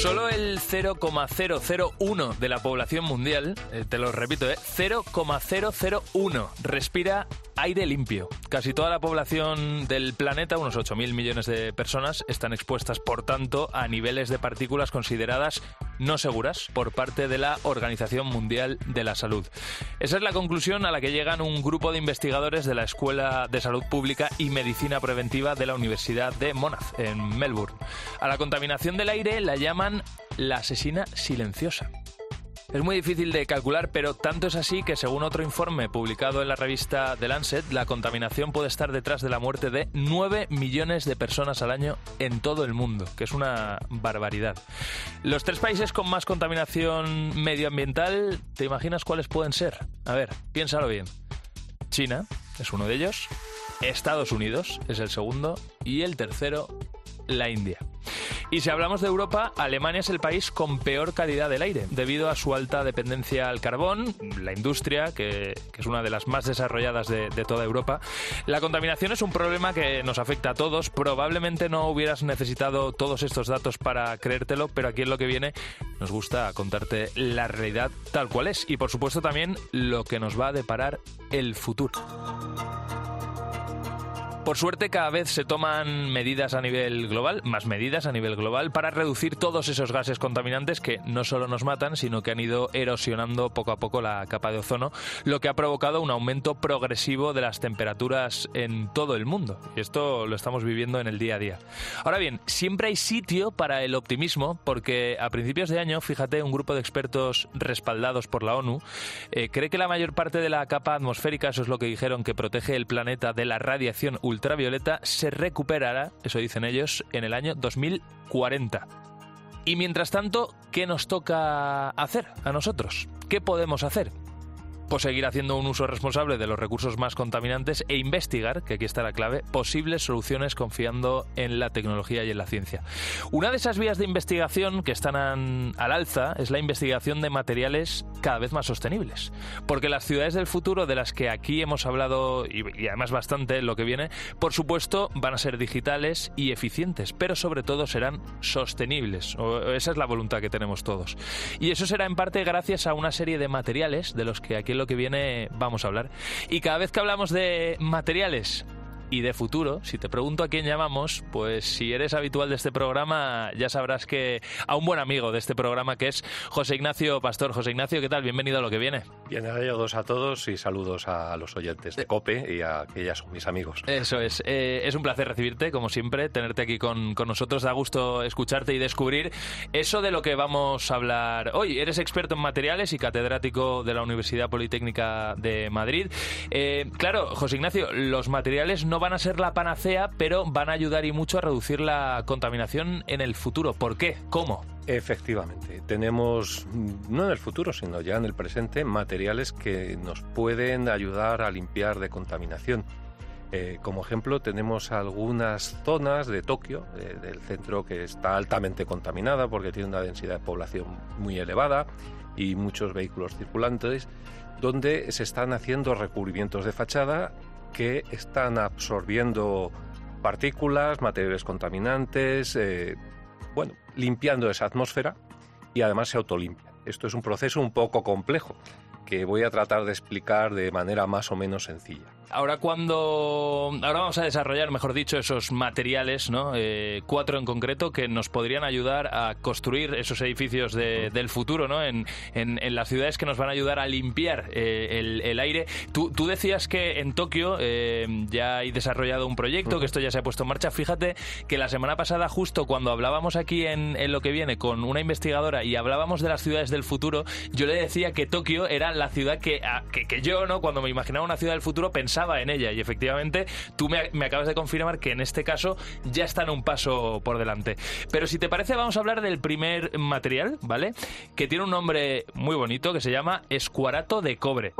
Solo el 0,001 de la población mundial, eh, te lo repito, eh, 0,001 respira aire limpio. Casi toda la población del planeta, unos 8.000 millones de personas, están expuestas, por tanto, a niveles de partículas consideradas no seguras por parte de la Organización Mundial de la Salud. Esa es la conclusión a la que llegan un grupo de investigadores de la Escuela de Salud Pública y Medicina Preventiva de la Universidad de Monash, en Melbourne. A la contaminación del aire la llaman la asesina silenciosa. Es muy difícil de calcular, pero tanto es así que según otro informe publicado en la revista The Lancet, la contaminación puede estar detrás de la muerte de 9 millones de personas al año en todo el mundo, que es una barbaridad. Los tres países con más contaminación medioambiental, ¿te imaginas cuáles pueden ser? A ver, piénsalo bien. China es uno de ellos, Estados Unidos es el segundo y el tercero, la India. Y si hablamos de Europa, Alemania es el país con peor calidad del aire, debido a su alta dependencia al carbón, la industria, que, es una de las más desarrolladas de, de toda Europa. La contaminación es un problema que nos afecta a todos. Probablemente no hubieras necesitado todos estos datos para creértelo, pero aquí en lo que viene nos gusta contarte la realidad tal cual es. Y por supuesto también lo que nos va a deparar el futuro. Por suerte cada vez se toman medidas a nivel global, más medidas a nivel global, para reducir todos esos gases contaminantes que no solo nos matan, sino que han ido erosionando poco a poco la capa de ozono, lo que ha provocado un aumento progresivo de las temperaturas en todo el mundo. Y esto lo estamos viviendo en el día a día. Ahora bien, siempre hay sitio para el optimismo, porque a principios de año, fíjate, un grupo de expertos respaldados por la ONU eh, cree que la mayor parte de la capa atmosférica, eso es lo que dijeron, que protege el planeta de la radiación ultravioleta, se recuperará, eso dicen ellos, en el año 2040. Y mientras tanto, ¿qué nos toca hacer a nosotros? ¿Qué podemos hacer? Pues seguir haciendo un uso responsable de los recursos más contaminantes e investigar, que aquí está la clave, posibles soluciones confiando en la tecnología y en la ciencia. Una de esas vías de investigación que están an- al alza es la investigación de materiales cada vez más sostenibles. Porque las ciudades del futuro, de las que aquí hemos hablado y, y además bastante lo que viene, por supuesto van a ser digitales y eficientes, pero sobre todo serán sostenibles. O esa es la voluntad que tenemos todos. Y eso será en parte gracias a una serie de materiales de los que aquí lo que viene vamos a hablar. Y cada vez que hablamos de materiales y de futuro, si te pregunto a quién llamamos, pues si eres habitual de este programa, ya sabrás que a un buen amigo de este programa que es José Ignacio Pastor. José Ignacio, ¿qué tal? Bienvenido a lo que viene. Bienvenidos a todos y saludos a los oyentes de COPE y a que ya son mis amigos. Eso es. Eh, es un placer recibirte, como siempre, tenerte aquí con, con nosotros. Da gusto escucharte y descubrir eso de lo que vamos a hablar hoy. Eres experto en materiales y catedrático de la Universidad Politécnica de Madrid. Eh, claro, José Ignacio, los materiales no van a ser la panacea, pero van a ayudar y mucho a reducir la contaminación en el futuro. ¿Por qué? ¿Cómo? Efectivamente, tenemos, mm, no en el futuro, sino ya en el presente, materiales que nos pueden ayudar a limpiar de contaminación. Eh, como ejemplo, tenemos algunas zonas de Tokio, eh, del centro, que está altamente contaminada porque tiene una densidad de población muy elevada y muchos vehículos circulantes, donde se están haciendo recubrimientos de fachada que están absorbiendo partículas, materiales contaminantes, eh, bueno, limpiando esa atmósfera y además se autolimpia. Esto es un proceso un poco complejo que voy a tratar de explicar de manera más o menos sencilla. Ahora cuando ahora vamos a desarrollar, mejor dicho, esos materiales, ¿no? Eh, cuatro en concreto que nos podrían ayudar a construir esos edificios del futuro, ¿no? En, las ciudades que nos van a ayudar a limpiar eh, el, aire. Tú, decías que en Tokio eh, ya hay desarrollado un proyecto, que esto ya se ha puesto en marcha. Fíjate que la semana pasada, justo cuando hablábamos aquí en, lo que viene con una investigadora y hablábamos de las ciudades del futuro, yo le decía que Tokio era la ciudad que, que, que yo, ¿no? Cuando me imaginaba una ciudad del futuro, pensaba en ella y efectivamente tú me, me, acabas de confirmar que en este caso ya están un paso por delante. Pero si te parece vamos a hablar del primer material, ¿vale? Que tiene un nombre muy bonito que se llama escuarato de cobre.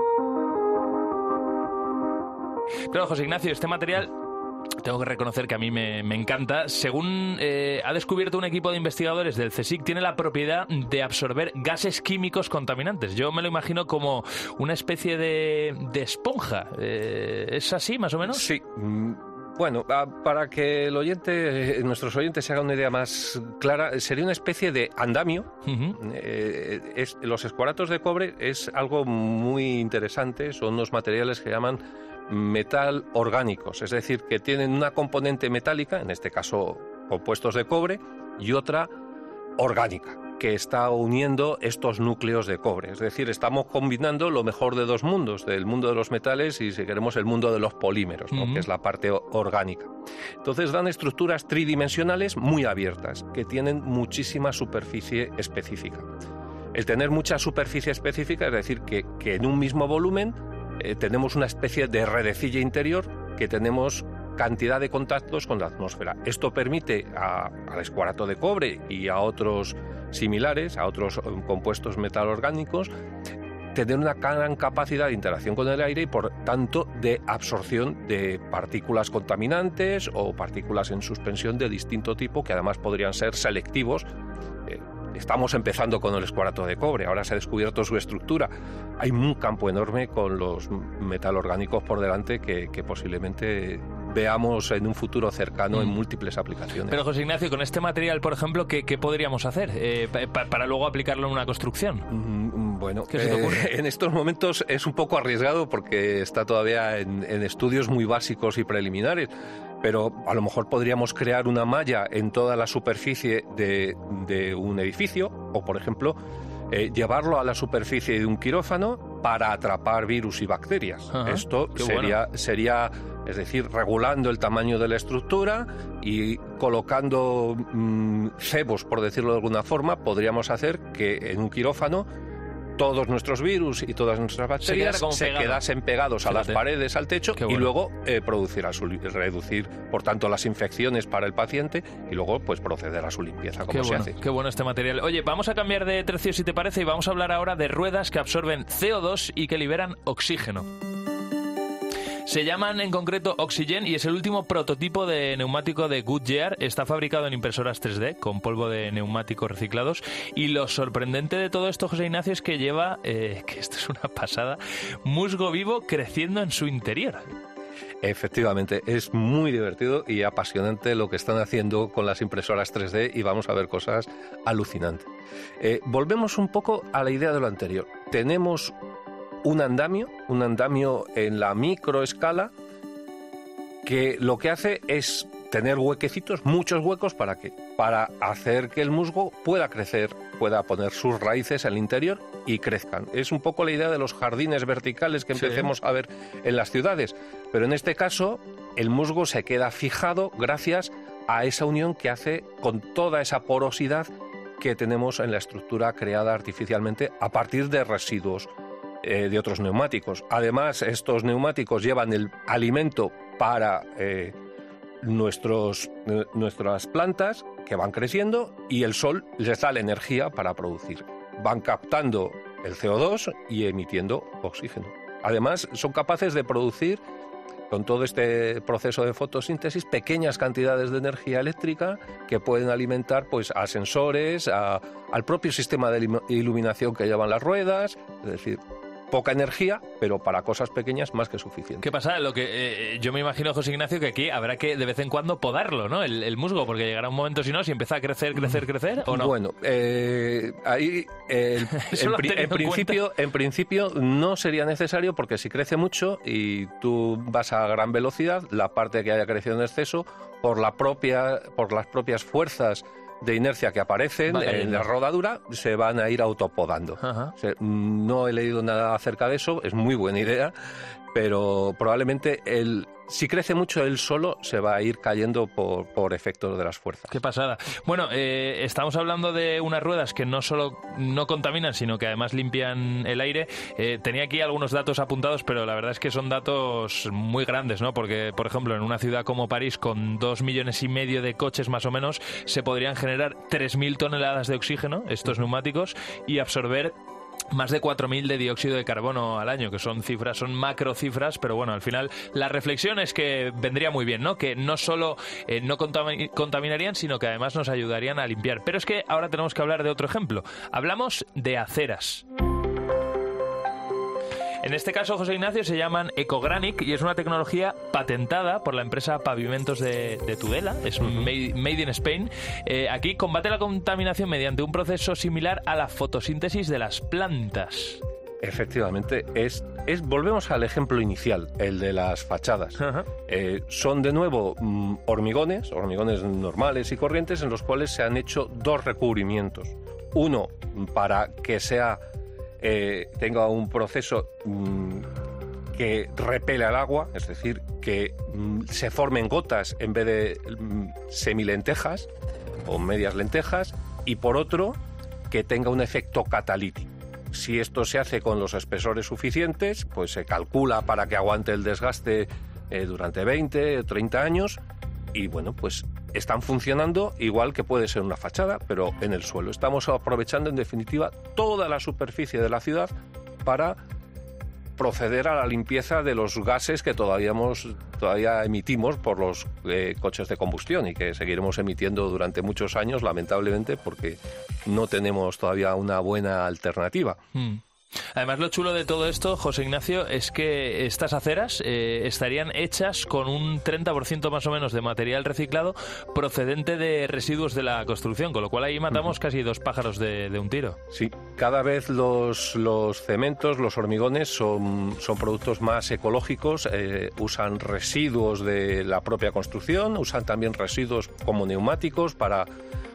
Claro, José Ignacio, este material tengo que reconocer que a mí me, encanta. Según eh, ha descubierto un equipo de investigadores del CSIC, tiene la propiedad de absorber gases químicos contaminantes. Yo me lo imagino como una especie de, esponja. Eh, ¿Es así, más o menos? Sí. Mm, bueno, para que el oyente, eh, nuestros oyentes se hagan una idea más clara, sería una especie de andamio. los escuaratos de cobre es algo muy interesante, son unos materiales que llaman metal orgánicos, es decir, que tienen una componente metálica, en este caso compuestos de cobre, y otra orgánica, que está uniendo estos núcleos de cobre. Es decir, estamos combinando lo mejor de dos mundos, del mundo de los metales y, si queremos, el mundo de los polímeros, que es la parte orgánica. Entonces dan estructuras tridimensionales muy abiertas, que tienen muchísima superficie específica. El tener mucha superficie específica es decir que, que en un mismo volumen eh, tenemos una especie de redecilla interior que tenemos cantidad de contactos con la atmósfera. Esto permite al escuarato de cobre y a otros similares, a otros eh, compuestos metalorgánicos, tener una gran capacidad de interacción con el aire y por tanto de absorción de partículas contaminantes o partículas en suspensión de distinto tipo que además podrían ser selectivos Estamos empezando con el escuarato de cobre, ahora se ha descubierto su estructura. Hay un campo enorme con los metalorgánicos por delante que, posiblemente veamos en un futuro cercano en mm. múltiples aplicaciones. Pero José Ignacio, con este material, por ejemplo, ¿qué, podríamos hacer eh, para luego aplicarlo en una construcción? Mm, mm, bueno, eh, en estos momentos es un poco arriesgado porque está todavía en estudios muy básicos y preliminares pero a lo mejor podríamos crear una malla en toda la superficie de, un edificio o, por ejemplo, eh, llevarlo a la superficie de un quirófano para atrapar virus y bacterias. Esto sería, sería, es decir, regulando el tamaño de la estructura y colocando mm, cebos, por decirlo de alguna forma, podríamos hacer que en un quirófano todos nuestros virus y todas nuestras bacterias se, quedasen pegados a las paredes, al techo y luego eh, producir a su, reducir, por tanto, las infecciones para el paciente y luego pues proceder a su limpieza, como se hace. Qué bueno este material. Oye, vamos a cambiar de tercio si te parece y vamos a hablar ahora de ruedas que absorben CO2 y que liberan oxígeno. Se llaman en concreto Oxygen y es el último prototipo de neumático de Goodyear. Está fabricado en impresoras 3D con polvo de neumáticos reciclados. Y lo sorprendente de todo esto, José Ignacio, es que lleva, eh, que esto es una pasada, musgo vivo creciendo en su interior. Efectivamente, es muy divertido y apasionante lo que están haciendo con las impresoras 3D y vamos a ver cosas alucinantes. Eh, volvemos un poco a la idea de lo anterior. Tenemos un andamio, un andamio en la microescala, que lo que hace es tener huequecitos, muchos huecos, ¿para qué? Para hacer que el musgo pueda crecer, pueda poner sus raíces al interior y crezcan. Es un poco la idea de los jardines verticales que empecemos a ver en las ciudades, pero en este caso el musgo se queda fijado gracias a esa unión que hace con toda esa porosidad que tenemos en la estructura creada artificialmente a partir de residuos eh, de otros neumáticos. Además, estos neumáticos llevan el alimento para eh, nuestros, eh, nuestras plantas que van creciendo y el sol les da la energía para producir. Van captando el CO2 y emitiendo oxígeno. Además, son capaces de producir con todo este proceso de fotosíntesis pequeñas cantidades de energía eléctrica que pueden alimentar pues a sensores, al propio sistema de ilu- iluminación que llevan las ruedas, es decir, poca energía, pero para cosas pequeñas más que suficiente. ¿Qué pasa? Lo que eh, yo me imagino, José Ignacio, que aquí habrá que de vez en cuando podarlo, ¿no? El, el musgo, porque llegará un momento, si no, si empieza a crecer, crecer, crecer, ¿o no? Bueno, eh, ahí eh, pri- en principio, en principio no sería necesario porque si crece mucho y tú vas a gran velocidad, la parte que haya crecido en exceso, por, la propia, por las propias fuerzas de inercia que aparecen en la rodadura, se van a ir autopodando. Ajá. O sea, no he leído nada acerca de eso, es muy buena idea, pero probablemente el, si crece mucho él solo se va a ir cayendo por, por efectos de las fuerzas. Qué pasada. Bueno, eh, estamos hablando de unas ruedas que no solo no contaminan, sino que además limpian el aire. Eh, tenía aquí algunos datos apuntados, pero la verdad es que son datos muy grandes, ¿no? Porque, por ejemplo, en una ciudad como París, con dos millones y medio de coches más o menos, se podrían generar 3.000 toneladas de oxígeno, estos neumáticos, y absorber más de 4.000 de dióxido de carbono al año, que son cifras, son macro cifras, pero bueno, al final la reflexión es que vendría muy bien, ¿no? Que no solo eh, no contami- contaminarían, sino que además nos ayudarían a limpiar. Pero es que ahora tenemos que hablar de otro ejemplo. Hablamos de aceras. En este caso, José Ignacio, se llaman Ecogranic y es una tecnología patentada por la empresa Pavimentos de, de Tudela, es made, made in Spain. Eh, aquí combate la contaminación mediante un proceso similar a la fotosíntesis de las plantas. Efectivamente, es, es volvemos al ejemplo inicial, el de las fachadas. Eh, son de nuevo mm, hormigones, hormigones normales y corrientes, en los cuales se han hecho dos recubrimientos. Uno para que sea eh, tenga un proceso mm, que repele al agua, es decir, que mm, se formen gotas en vez de mm, semilentejas o medias lentejas, y por otro, que tenga un efecto catalítico. Si esto se hace con los espesores suficientes, pues se calcula para que aguante el desgaste eh, durante 20 o 30 años y bueno, pues están funcionando igual que puede ser una fachada, pero en el suelo. Estamos aprovechando en definitiva toda la superficie de la ciudad para proceder a la limpieza de los gases que todavía, hemos- todavía emitimos por los eh, coches de combustión y que seguiremos emitiendo durante muchos años, lamentablemente, porque no tenemos todavía una buena alternativa. Hmm. Además, lo chulo de todo esto, José Ignacio, es que estas aceras eh, estarían hechas con un 30% más o menos de material reciclado procedente de residuos de la construcción, con lo cual ahí matamos casi dos pájaros de, de un tiro. Sí, cada vez los, los cementos, los hormigones son, son productos más ecológicos, eh, usan residuos de la propia construcción, usan también residuos como neumáticos para,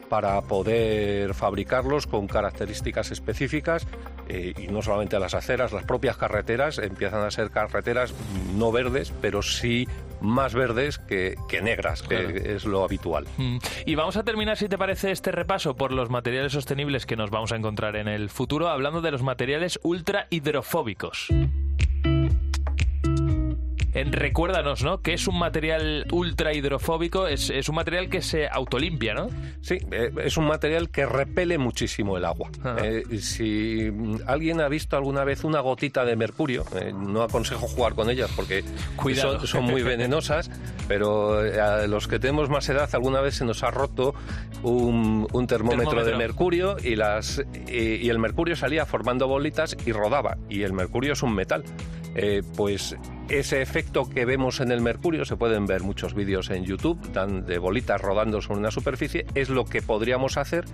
para poder fabricarlos con características específicas eh, y no solamente las aceras, las propias carreteras empiezan a ser carreteras no verdes, pero sí más verdes que, que negras, que es lo habitual. Mm. Y vamos a terminar, si te parece, este repaso por los materiales sostenibles que nos vamos a encontrar en el futuro, hablando de los materiales ultra hidrofóbicos. Recuérdanos, ¿no? ¿Qué es un material ultra hidrofóbico? Es, es un material que se autolimpia, ¿no? Sí, eh, es un material que repele muchísimo el agua. Eh, si alguien ha visto alguna vez una gotita de mercurio, eh, no aconsejo jugar con ellas porque. Son, son muy venenosas, pero a los que tenemos más edad alguna vez se nos ha roto un, un termómetro, Termómetro. de mercurio y, las, y, y el mercurio salía formando bolitas y rodaba. Y el mercurio es un metal. Eh, pues ese efecto que vemos en el mercurio, se pueden ver muchos vídeos en YouTube, dan de bolitas rodando sobre una superficie, es lo que podríamos hacer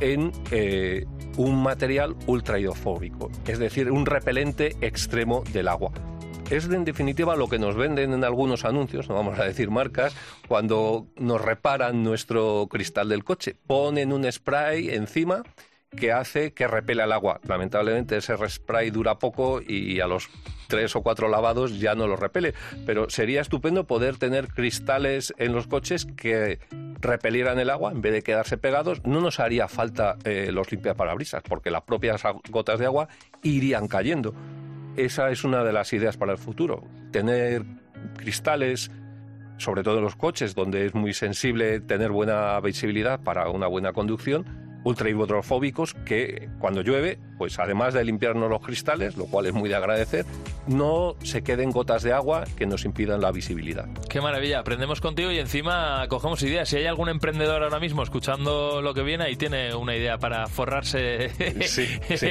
en eh, un material ultra hidrofóbico, es decir, un repelente extremo del agua. Es en definitiva lo que nos venden en algunos anuncios, no vamos a decir marcas, cuando nos reparan nuestro cristal del coche. Ponen un spray encima que hace que repela el agua. Lamentablemente ese spray dura poco y a los tres o cuatro lavados ya no lo repele. Pero sería estupendo poder tener cristales en los coches que repelieran el agua en vez de quedarse pegados. No nos haría falta eh, los limpiaparabrisas porque las propias gotas de agua irían cayendo. Esa es una de las ideas para el futuro. Tener cristales sobre todo en los coches, donde es muy sensible tener buena visibilidad para una buena conducción, ultra hidrofóbicos que cuando llueve pues además de limpiarnos los cristales, lo cual es muy de agradecer, no se queden gotas de agua que nos impidan la visibilidad. Qué maravilla, aprendemos contigo y encima cogemos ideas. Si hay algún emprendedor ahora mismo escuchando lo que viene y tiene una idea para forrarse. Sí,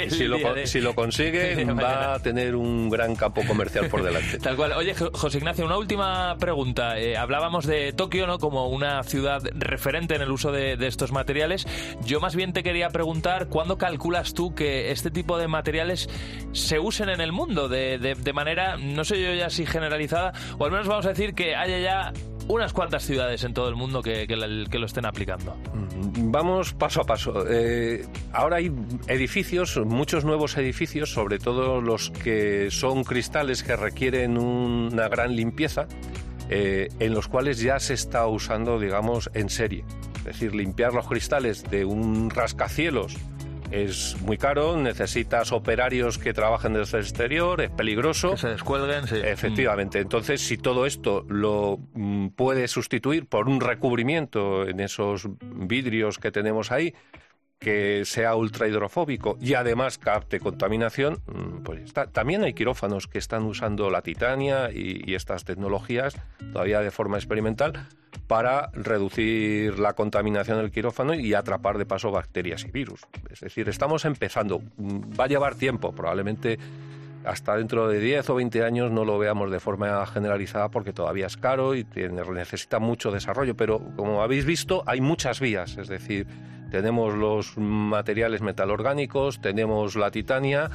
si, lo, consigue, va a tener un gran campo comercial por delante. Tal cual. Oye, José Ignacio, una última pregunta. Eh, hablábamos de Tokio, ¿no? Como una ciudad referente en el uso de, estos materiales. Yo más bien te quería preguntar, ¿cuándo calculas tú que este tipo de materiales se usen en el mundo de, de manera, no sé yo ya si generalizada, o al menos vamos a decir que haya ya unas cuantas ciudades en todo el mundo que, que, lo estén aplicando. Mm, vamos paso a paso. Eh, ahora hay edificios, muchos nuevos edificios, sobre todo los que son cristales que requieren una gran limpieza, eh, en los cuales ya se está usando, digamos, en serie. Es decir, limpiar los cristales de un rascacielos es muy caro, necesitas operarios que trabajen desde el exterior, es peligroso. Que se descuelguen, sí. Efectivamente. Entonces, si todo esto lo mm, puede sustituir por un recubrimiento en esos vidrios que tenemos ahí, que sea ultra hidrofóbico y además capte contaminación, mm, pues está. También hay quirófanos que están usando la titania y estas tecnologías todavía de forma experimental para reducir la contaminación del quirófano y atrapar de paso bacterias y virus. Es decir, estamos empezando. Va a llevar tiempo, probablemente hasta dentro de 10 o 20 años no lo veamos de forma generalizada porque todavía es caro y necesita mucho desarrollo, pero como habéis visto hay muchas vías, es decir, tenemos los materiales metalorgánicos, tenemos la titania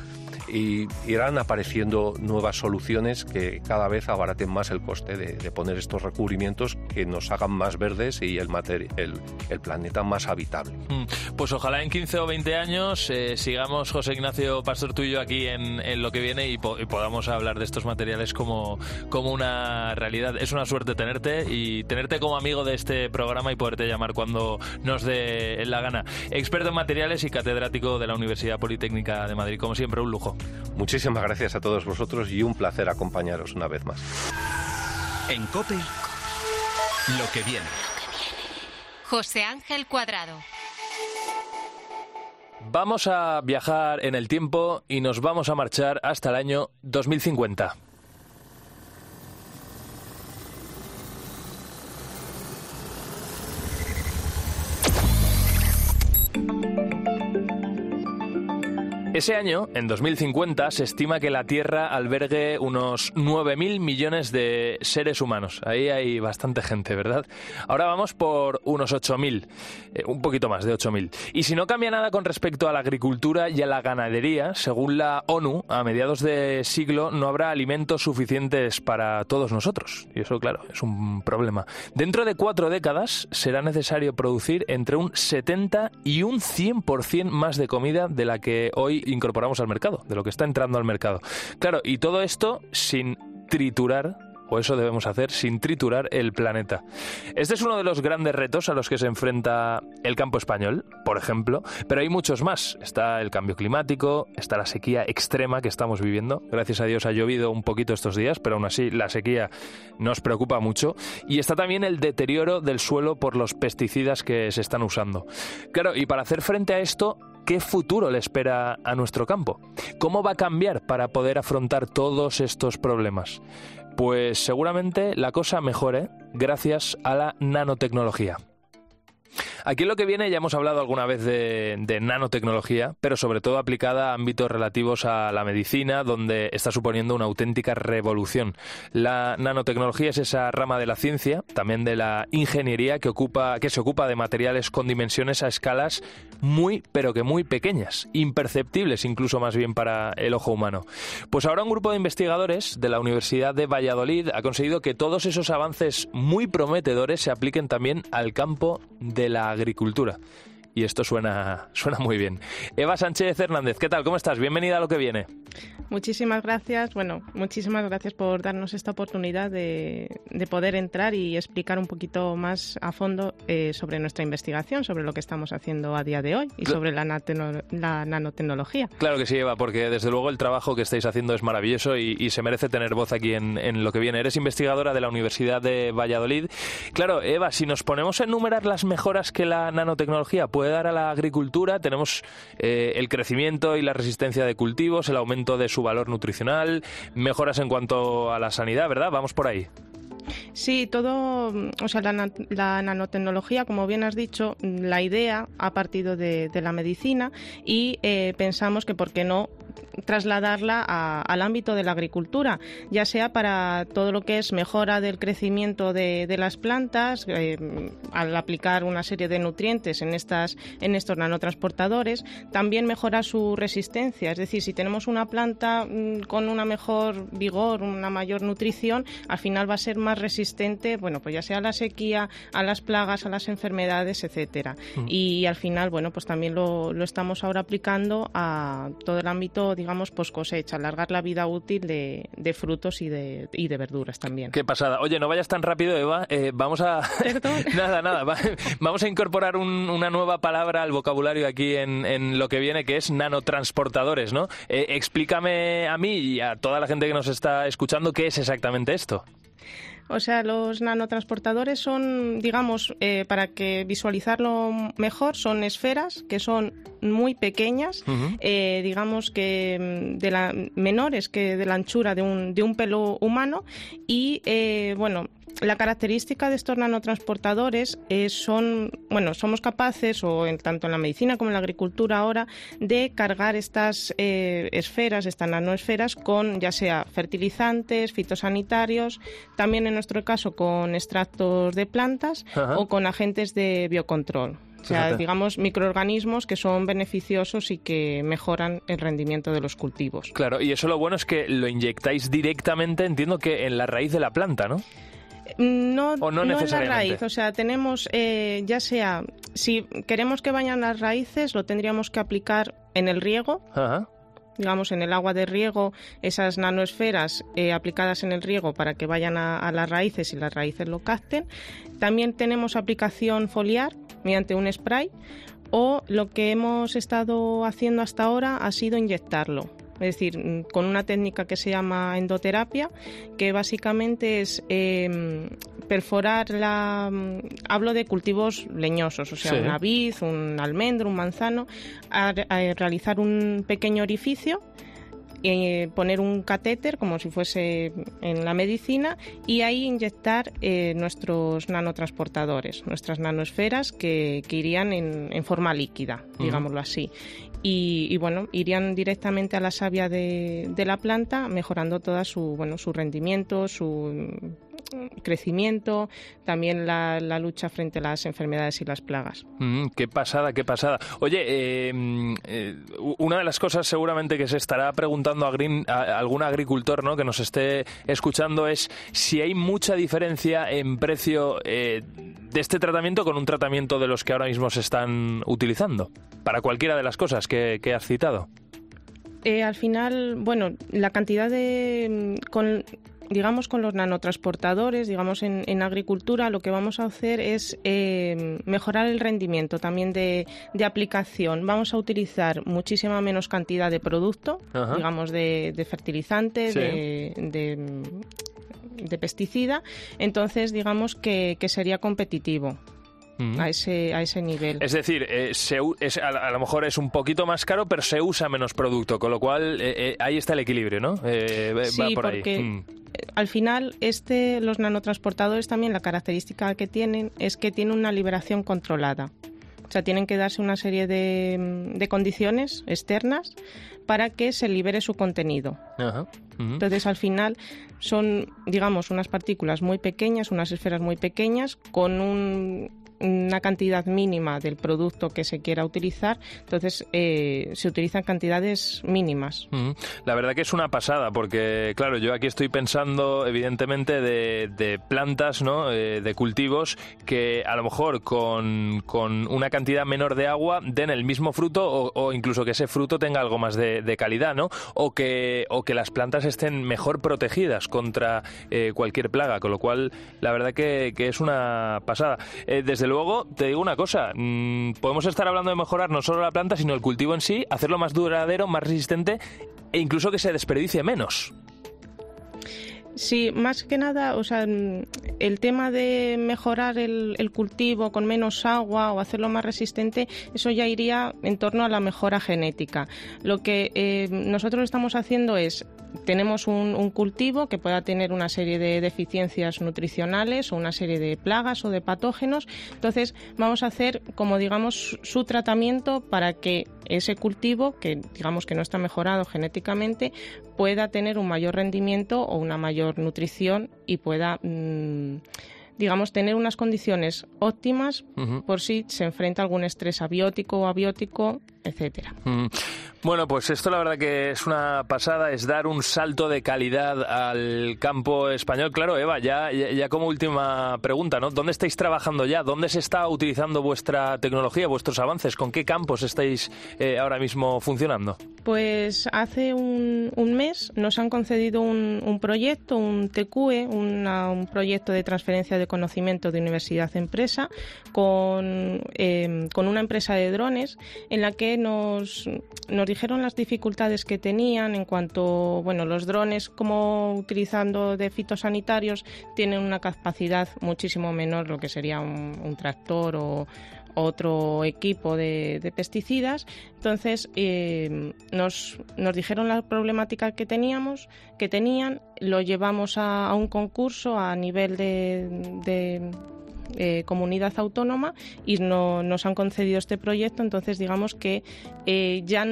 y irán apareciendo nuevas soluciones que cada vez abaraten más el coste de, poner estos recubrimientos que nos hagan más verdes y el, el, planeta más habitable. Mm, pues ojalá en 15 o 20 años eh, sigamos, José Ignacio Pastor, tú y yo aquí en, lo que viene y, podamos hablar de estos materiales como, como una realidad. Es una suerte tenerte y tenerte como amigo de este programa y poderte llamar cuando nos dé la gana. Experto en materiales y catedrático de la Universidad Politécnica de Madrid. Como siempre, un lujo. Muchísimas gracias a todos vosotros y un placer acompañaros una vez más. En COPE, lo que viene. José Ángel Cuadrado. Vamos a viajar en el tiempo y nos vamos a marchar hasta el año 2050. Ese año, en 2050, se estima que la Tierra albergue unos 9.000 millones de seres humanos. Ahí hay bastante gente, ¿verdad? Ahora vamos por unos 8.000, eh, un poquito más de 8.000. Y si no cambia nada con respecto a la agricultura y a la ganadería, según la ONU, a mediados de siglo no habrá alimentos suficientes para todos nosotros. Y eso, claro, es un problema. Dentro de cuatro décadas será necesario producir entre un 70 y un 100% más de comida de la que hoy incorporamos al mercado, de lo que está entrando al mercado. Claro, y todo esto sin triturar o eso debemos hacer sin triturar el planeta. Este es uno de los grandes retos a los que se enfrenta el campo español, por ejemplo, pero hay muchos más. Está el cambio climático, está la sequía extrema que estamos viviendo. Gracias a Dios ha llovido un poquito estos días, pero aún así la sequía nos preocupa mucho. Y está también el deterioro del suelo por los pesticidas que se están usando. Claro, y para hacer frente a esto ¿Qué futuro le espera a nuestro campo? ¿Cómo va a cambiar para poder afrontar todos estos problemas? Pues seguramente la cosa mejore gracias a la nanotecnología. Aquí lo que viene ya hemos hablado alguna vez de, nanotecnología, pero sobre todo aplicada a ámbitos relativos a la medicina, donde está suponiendo una auténtica revolución. La nanotecnología es esa rama de la ciencia, también de la ingeniería que ocupa, que se ocupa de materiales con dimensiones a escalas muy, pero que muy pequeñas, imperceptibles incluso más bien para el ojo humano. Pues ahora un grupo de investigadores de la Universidad de Valladolid ha conseguido que todos esos avances muy prometedores se apliquen también al campo de la agricultura. Y esto suena, suena muy bien. Eva Sánchez Hernández, ¿qué tal? ¿Cómo estás? Bienvenida a lo que viene. Muchísimas gracias. Bueno, muchísimas gracias por darnos esta oportunidad de, poder entrar y explicar un poquito más a fondo eh, sobre nuestra investigación, sobre lo que estamos haciendo a día de hoy y sobre la, la, nanotecnología. Claro que sí, Eva, porque desde luego el trabajo que estáis haciendo es maravilloso y, se merece tener voz aquí en, en, lo que viene. Eres investigadora de la Universidad de Valladolid. Claro, Eva, si nos ponemos a enumerar las mejoras que la nanotecnología puede dar a la agricultura. Tenemos eh, el crecimiento y la resistencia de cultivos, el aumento de su valor nutricional, mejoras en cuanto a la sanidad, ¿verdad? Vamos por ahí. Sí, todo, o sea, la, la, nanotecnología, como bien has dicho, la idea ha partido de, de la medicina y eh, pensamos que, ¿por qué no trasladarla al ámbito de la agricultura, ya sea para todo lo que es mejora del crecimiento de, las plantas, eh, al aplicar una serie de nutrientes en, estas, en estos nanotransportadores, también mejora su resistencia, es decir, si tenemos una planta mm, con una mejor vigor, una mayor nutrición, al final va a ser más resistente, bueno, pues ya sea a la sequía, a las plagas, a las enfermedades, etcétera. Mm. Y al final, bueno, pues también lo, lo estamos ahora aplicando a todo el ámbito, digamos, post cosecha, alargar la vida útil de, frutos y de, y de verduras también. Qué pasada. Oye, no vayas tan rápido, Eva. Eh, vamos a... nada, nada. vamos a incorporar una nueva palabra al vocabulario aquí en, lo que viene, que es nanotransportadores, ¿no? Eh, explícame a mí y a toda la gente que nos está escuchando qué es exactamente esto. O sea, los nanotransportadores son, digamos, eh, para que visualizarlo mejor, son esferas que son muy pequeñas, eh, digamos que mm, de la, menores que de la anchura de un, de un pelo humano y, eh, bueno, la característica de estos nanotransportadores es, son, bueno, somos capaces, o en, tanto en la medicina como en la agricultura ahora, de cargar estas eh, esferas, estas nanoesferas, con ya sea fertilizantes, fitosanitarios, también en nuestro caso con extractos de plantas o con agentes de biocontrol. O sea, digamos, microorganismos que son beneficiosos y que mejoran el rendimiento de los cultivos. Claro, y eso lo bueno es que lo inyectáis directamente, entiendo que en la raíz de la planta, ¿no? No, no, en la raíz, o sea, tenemos eh, ya sea, si queremos que vayan las raíces, lo tendríamos que aplicar en el riego. digamos, en el agua de riego, esas nanoesferas eh, aplicadas en el riego para que vayan a, las raíces y las raíces lo capten. También tenemos aplicación foliar mediante un spray o lo que hemos estado haciendo hasta ahora ha sido inyectarlo es decir, mm, con una técnica que se llama endoterapia, que básicamente es em, perforar la... Mm, hablo de cultivos leñosos, o sea, una vid, un almendro, un manzano, a, realizar un pequeño orificio eh, poner un catéter como si fuese en la medicina y ahí inyectar eh, nuestros nanotransportadores, nuestras nanoesferas que, irían en, forma líquida, digámoslo así. Y, bueno, irían directamente a la savia de, de la planta, mejorando toda su, bueno, su rendimiento, su crecimiento, también la, lucha frente a las enfermedades y las plagas. Mm, qué pasada, qué pasada. Oye, eh, eh, una de las cosas seguramente que se estará preguntando a, algún agricultor ¿no? que nos esté escuchando es si hay mucha diferencia en precio eh, de este tratamiento con un tratamiento de los que ahora mismo se están utilizando, para cualquiera de las cosas que, que has citado. al final, bueno, la cantidad de digamos, con los nanotransportadores, digamos, en, agricultura, lo que vamos a hacer es eh, mejorar el rendimiento también de, aplicación. Vamos a utilizar muchísima menos cantidad de producto, digamos, de, fertilizante, de, de, pesticida. Entonces, digamos que, sería competitivo. A, ese, a ese nivel. Es decir, eh, a, lo mejor es un poquito más caro, pero se usa menos producto, con lo cual eh, ahí está el equilibrio, ¿no? sí, por porque ahí. Mm al final, este, los nanotransportadores también la característica que tienen es que tienen una liberación controlada. O sea, tienen que darse una serie de, condiciones externas para que se libere su contenido. Entonces, al final, son, digamos, unas partículas muy pequeñas, unas esferas muy pequeñas, con un, una cantidad mínima del producto que se quiera utilizar, entonces eh, se utilizan cantidades mínimas. La verdad que es una pasada, porque claro, yo aquí estoy pensando evidentemente de, plantas, ¿no? Eh, de cultivos que a lo mejor con, una cantidad menor de agua den el mismo fruto o, incluso que ese fruto tenga algo más de, calidad, ¿no? O que, o que las plantas estén mejor protegidas contra eh, cualquier plaga, con lo cual la verdad que, que es una pasada. desde luego, te digo una cosa, mm, podemos estar hablando de mejorar no solo la planta, sino el cultivo en sí, hacerlo más duradero, más resistente e incluso que se desperdicie menos. Sí, más que nada, o sea, mm, el tema de mejorar el, cultivo con menos agua o hacerlo más resistente, eso ya iría en torno a la mejora genética. Lo que eh, nosotros estamos haciendo es tenemos un, un, cultivo que pueda tener una serie de deficiencias nutricionales o una serie de plagas o de patógenos. Entonces, vamos a hacer, como digamos, su tratamiento para que ese cultivo, que digamos que no está mejorado genéticamente, pueda tener un mayor rendimiento o una mayor nutrición y pueda. Mmm, digamos, tener unas condiciones óptimas uh -huh. por si se enfrenta a algún estrés abiótico o abiótico, etcétera. -huh. Bueno, pues esto la verdad que es una pasada, es dar un salto de calidad al campo español. Claro, Eva, ya, ya, ya como última pregunta, ¿no? ¿Dónde estáis trabajando ya? ¿Dónde se está utilizando vuestra tecnología, vuestros avances? ¿Con qué campos estáis eh, ahora mismo funcionando? Pues hace un, un mes nos han concedido un, un proyecto, un TQE, una, un proyecto de transferencia de conocimiento de universidad-empresa con, eh, con una empresa de drones en la nos, dijeron las dificultades que tenían en cuanto, bueno, los drones como utilizando de fitosanitarios tienen una capacidad muchísimo menor lo que sería un, tractor o otro equipo de, pesticidas. Entonces eh, nos, nos, dijeron la problemática que teníamos, que tenían, lo llevamos a, un concurso a nivel de eh, comunidad autónoma y no, nos han concedido este proyecto. Entonces digamos que eh, ya,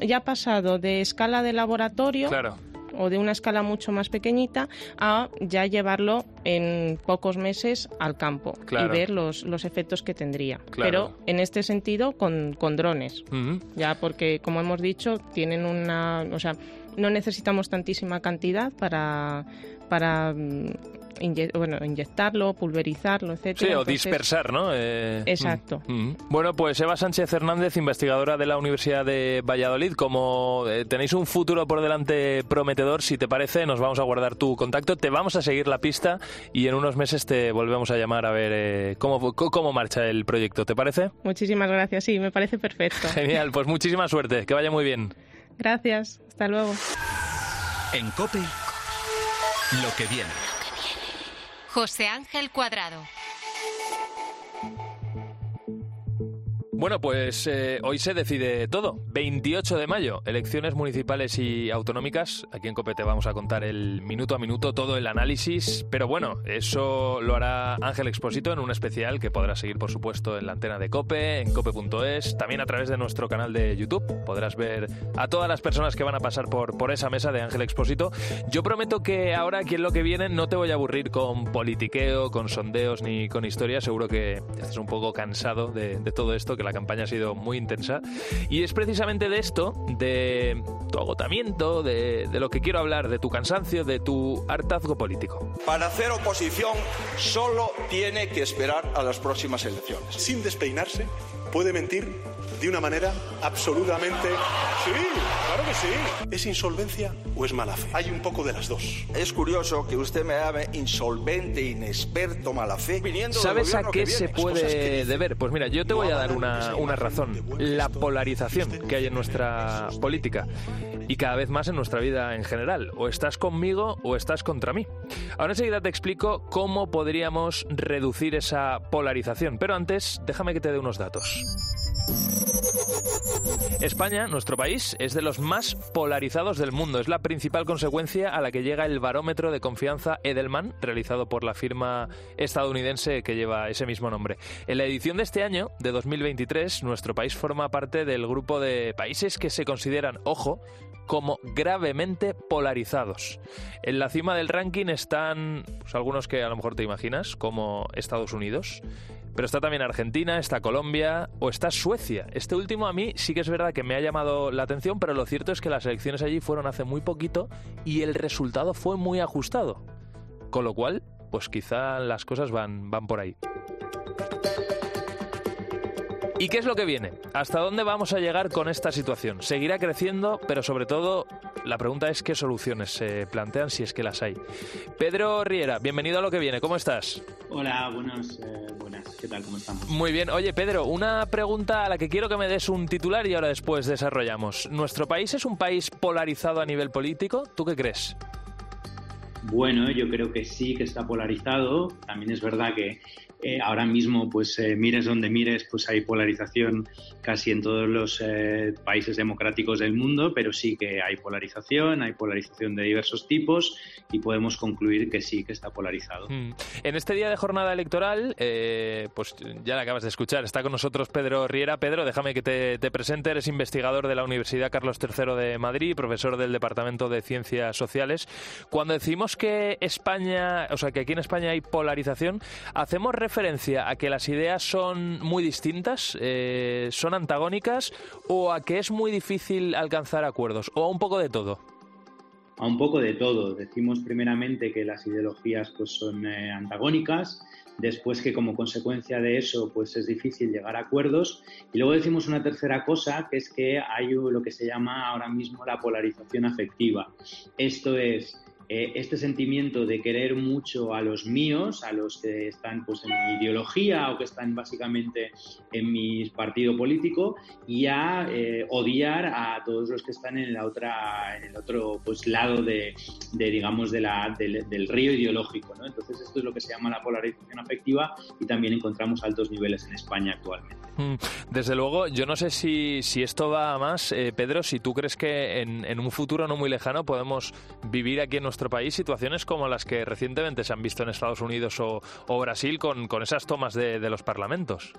ya ha pasado de escala de laboratorio. Claro o de una escala mucho más pequeñita a ya llevarlo en pocos meses al campo claro. y ver los, los efectos que tendría. Claro. Pero en este sentido con, con drones, uh -huh. ya porque como hemos dicho tienen una, o sea, no necesitamos tantísima cantidad para para inye bueno, inyectarlo, pulverizarlo, etcétera. Sí, o Entonces, dispersar, ¿no? Eh, exacto. Mm, mm. Bueno, pues Eva Sánchez Hernández, investigadora de la Universidad de Valladolid, como eh, tenéis un futuro por delante prometedor, si te parece, nos vamos a guardar tu contacto, te vamos a seguir la pista y en unos meses te volvemos a llamar a ver eh, cómo, cómo marcha el proyecto, ¿te parece? Muchísimas gracias, sí, me parece perfecto. Genial, pues muchísima suerte, que vaya muy bien. Gracias, hasta luego. En COPE, lo que viene. José Ángel Cuadrado. Bueno, pues eh, hoy se decide todo. 28 de mayo, elecciones municipales y autonómicas. Aquí en COPE te vamos a contar el minuto a minuto, todo el análisis. Pero bueno, eso lo hará Ángel Expósito en un especial que podrás seguir, por supuesto, en la antena de COPE, en cope.es, también a través de nuestro canal de YouTube. Podrás ver a todas las personas que van a pasar por, por esa mesa de Ángel Expósito. Yo prometo que ahora, aquí en lo que viene, no te voy a aburrir con politiqueo, con sondeos ni con historias. Seguro que estás un poco cansado de, todo esto, que campaña ha sido muy intensa. Y es precisamente de esto, de tu agotamiento, de, de, lo que quiero hablar, de tu cansancio, de tu hartazgo político. Para hacer oposición solo tiene que esperar a las próximas elecciones. Sin despeinarse, puede mentir de una manera absolutamente... Sí, claro que sí. ¿Es insolvencia o es mala fe? Hay un poco de las dos. Es curioso que usted me llame insolvente, inexperto, mala fe. Viniendo ¿Sabes a qué se puede deber? Pues mira, yo te voy a dar una, una razón. La polarización que hay en nuestra política y cada vez más en nuestra vida en general. O estás conmigo o estás contra mí. Ahora enseguida te explico cómo podríamos reducir esa polarización. Pero antes, déjame que te dé unos datos. España, nuestro país, es de los más polarizados del mundo. Es la principal consecuencia a la que llega el barómetro de confianza Edelman, realizado por la firma estadounidense que lleva ese mismo nombre. En la edición de este año, de 2023, nuestro país forma parte del grupo de países que se consideran, ojo, como gravemente polarizados. En la cima del ranking están pues, algunos que a lo mejor te imaginas, como Estados Unidos, pero está también Argentina, está Colombia o está Suecia. Este último a mí sí que es verdad que me ha llamado la atención, pero lo cierto es que las elecciones allí fueron hace muy poquito y el resultado fue muy ajustado. Con lo cual, pues quizá las cosas van, van por ahí. ¿Y qué es lo que viene? ¿Hasta dónde vamos a llegar con esta situación? ¿Seguirá creciendo? Pero sobre todo, la pregunta es qué soluciones se plantean si es que las hay. Pedro Riera, bienvenido a lo que viene. ¿Cómo estás? Hola, buenos, eh. ¿Qué tal? ¿Cómo estamos? Muy bien. Oye, Pedro, una pregunta a la que quiero que me des un titular y ahora después desarrollamos. ¿Nuestro país es un país polarizado a nivel político? ¿Tú qué crees? Bueno, yo creo que sí que está polarizado. También es verdad que eh, ahora mismo, pues eh, mires donde mires, pues hay polarización casi en todos los eh, países democráticos del mundo, pero sí que hay polarización, hay polarización de diversos tipos y podemos concluir que sí que está polarizado. Mm. En este día de jornada electoral, pues ya la acabas de escuchar, está con nosotros Pedro Riera. Pedro, déjame que te, te presente, eres investigador de la Universidad Carlos III de Madrid, profesor del Departamento de Ciencias Sociales. Cuando decimos que España, o sea, que aquí en España hay polarización, hacemos referencia referencia a que las ideas son muy distintas, eh, son antagónicas, o a que es muy difícil alcanzar acuerdos, o a un poco de todo? A un poco de todo. Decimos primeramente que las ideologías pues, son eh, antagónicas, después que como consecuencia de eso pues es difícil llegar a acuerdos y luego decimos una tercera cosa que es que hay lo que se llama ahora mismo la polarización afectiva. Esto es eh, este sentimiento de querer mucho a los míos, a los que están pues, en mi ideología o que están básicamente en mi partido político, y a eh, odiar a todos los que están en la otra, en el otro pues, lado de, digamos, de la, del, río ideológico. Entonces, esto es lo que se llama la polarización afectiva y también encontramos altos niveles en España actualmente. Mm, desde luego, yo no sé si, si esto va más, eh, Pedro, si tú crees que en, en un futuro no muy lejano podemos vivir aquí en nuestro país situaciones como las que recientemente se han visto en Estados Unidos o, Brasil con, esas tomas de, los parlamentos.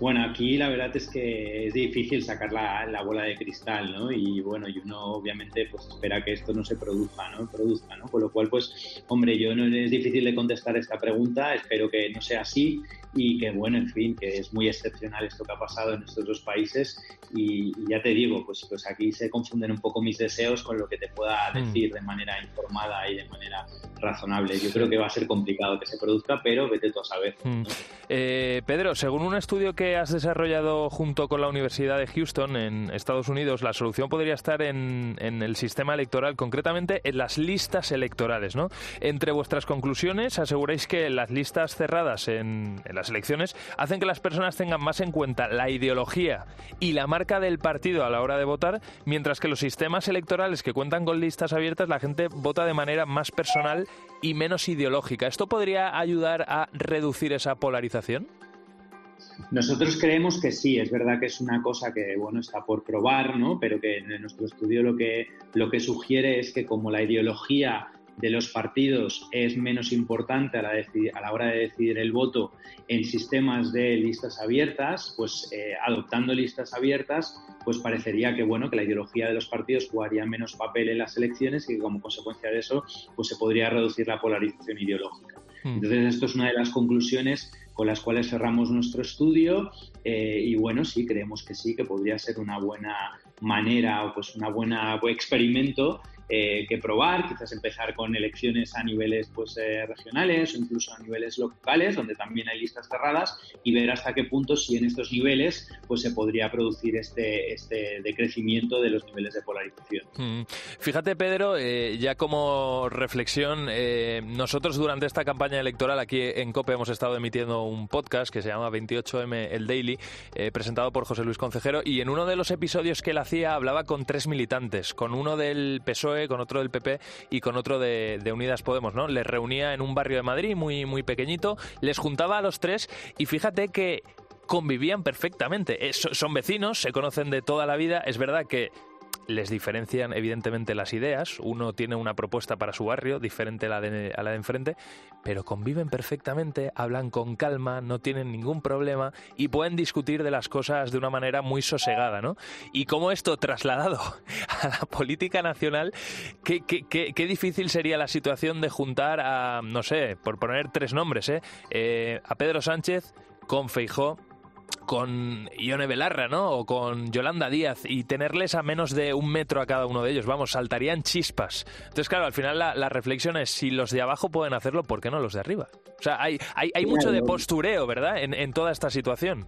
Bueno, aquí la verdad es que es difícil sacar la, bola de cristal, ¿no? Y bueno, y uno obviamente pues espera que esto no se produzca, ¿no? Produzca, ¿no? Con lo cual, pues, hombre, yo no es difícil de contestar esta pregunta, espero que no sea así y que bueno, en fin, que es muy excepcional esto que ha pasado en estos dos países y, ya te digo, pues, pues aquí se confunden un poco mis deseos con lo que te pueda hmm. decir de manera informada y de manera razonable. Yo creo que va a ser complicado que se produzca, pero vete tú a saber. Hmm. Eh, Pedro, según un estudio que has desarrollado junto con la Universidad de Houston en Estados Unidos, la solución podría estar en, en el sistema electoral, concretamente en las listas electorales, ¿no? Entre vuestras conclusiones aseguráis que las listas cerradas en, en las elecciones hacen que las personas tengan más en cuenta la ideología y la marca del partido a la hora de votar, mientras que los sistemas electorales que cuentan con listas abiertas la gente vota de manera más personal y menos ideológica. ¿Esto podría ayudar a reducir esa polarización? Nosotros creemos que sí, es verdad que es una cosa que bueno está por probar, ¿no? Pero que en nuestro estudio lo que lo que sugiere es que como la ideología de los partidos es menos importante a la, a la hora de decidir el voto en sistemas de listas abiertas, pues eh, adoptando listas abiertas, pues parecería que bueno que la ideología de los partidos jugaría menos papel en las elecciones y que como consecuencia de eso pues se podría reducir la polarización ideológica. Hmm. Entonces esto es una de las conclusiones con las cuales cerramos nuestro estudio eh, y bueno sí creemos que sí que podría ser una buena manera o pues una buena experimento eh, que probar, quizás empezar con elecciones a niveles pues, eh, regionales o incluso a niveles locales, donde también hay listas cerradas, y ver hasta qué punto, si en estos niveles, pues se podría producir este, este decrecimiento de los niveles de polarización. Mm. Fíjate, Pedro, eh, ya como reflexión, nosotros durante esta campaña electoral aquí en COPE hemos estado emitiendo un podcast que se llama 28M El Daily, presentado por José Luis Concejero, y en uno de los episodios que él hacía hablaba con tres militantes, con uno del PSOE, con otro del PP y con otro de, Unidas Podemos, ¿no? Les reunía en un barrio de Madrid muy, muy pequeñito, les juntaba a los tres y fíjate que convivían perfectamente. son vecinos, se conocen de toda la vida. Es verdad que les diferencian evidentemente las ideas, uno tiene una propuesta para su barrio diferente a la de, a la de enfrente, pero conviven perfectamente, hablan con calma, no tienen ningún problema y pueden discutir de las cosas de una manera muy sosegada, ¿no? Y cómo esto trasladado a la política nacional, qué, difícil sería la situación de juntar a, no sé, por poner tres nombres, ¿eh? eh a Pedro Sánchez con Feijó con Ione Belarra, ¿no? O con Yolanda Díaz y tenerles a menos de un metro a cada uno de ellos, vamos, saltarían chispas. Entonces, claro, al final la, reflexión es, si los de abajo pueden hacerlo, ¿por qué no los de arriba? O sea, hay, hay, hay mucho de postureo, ¿verdad? En, en toda esta situación.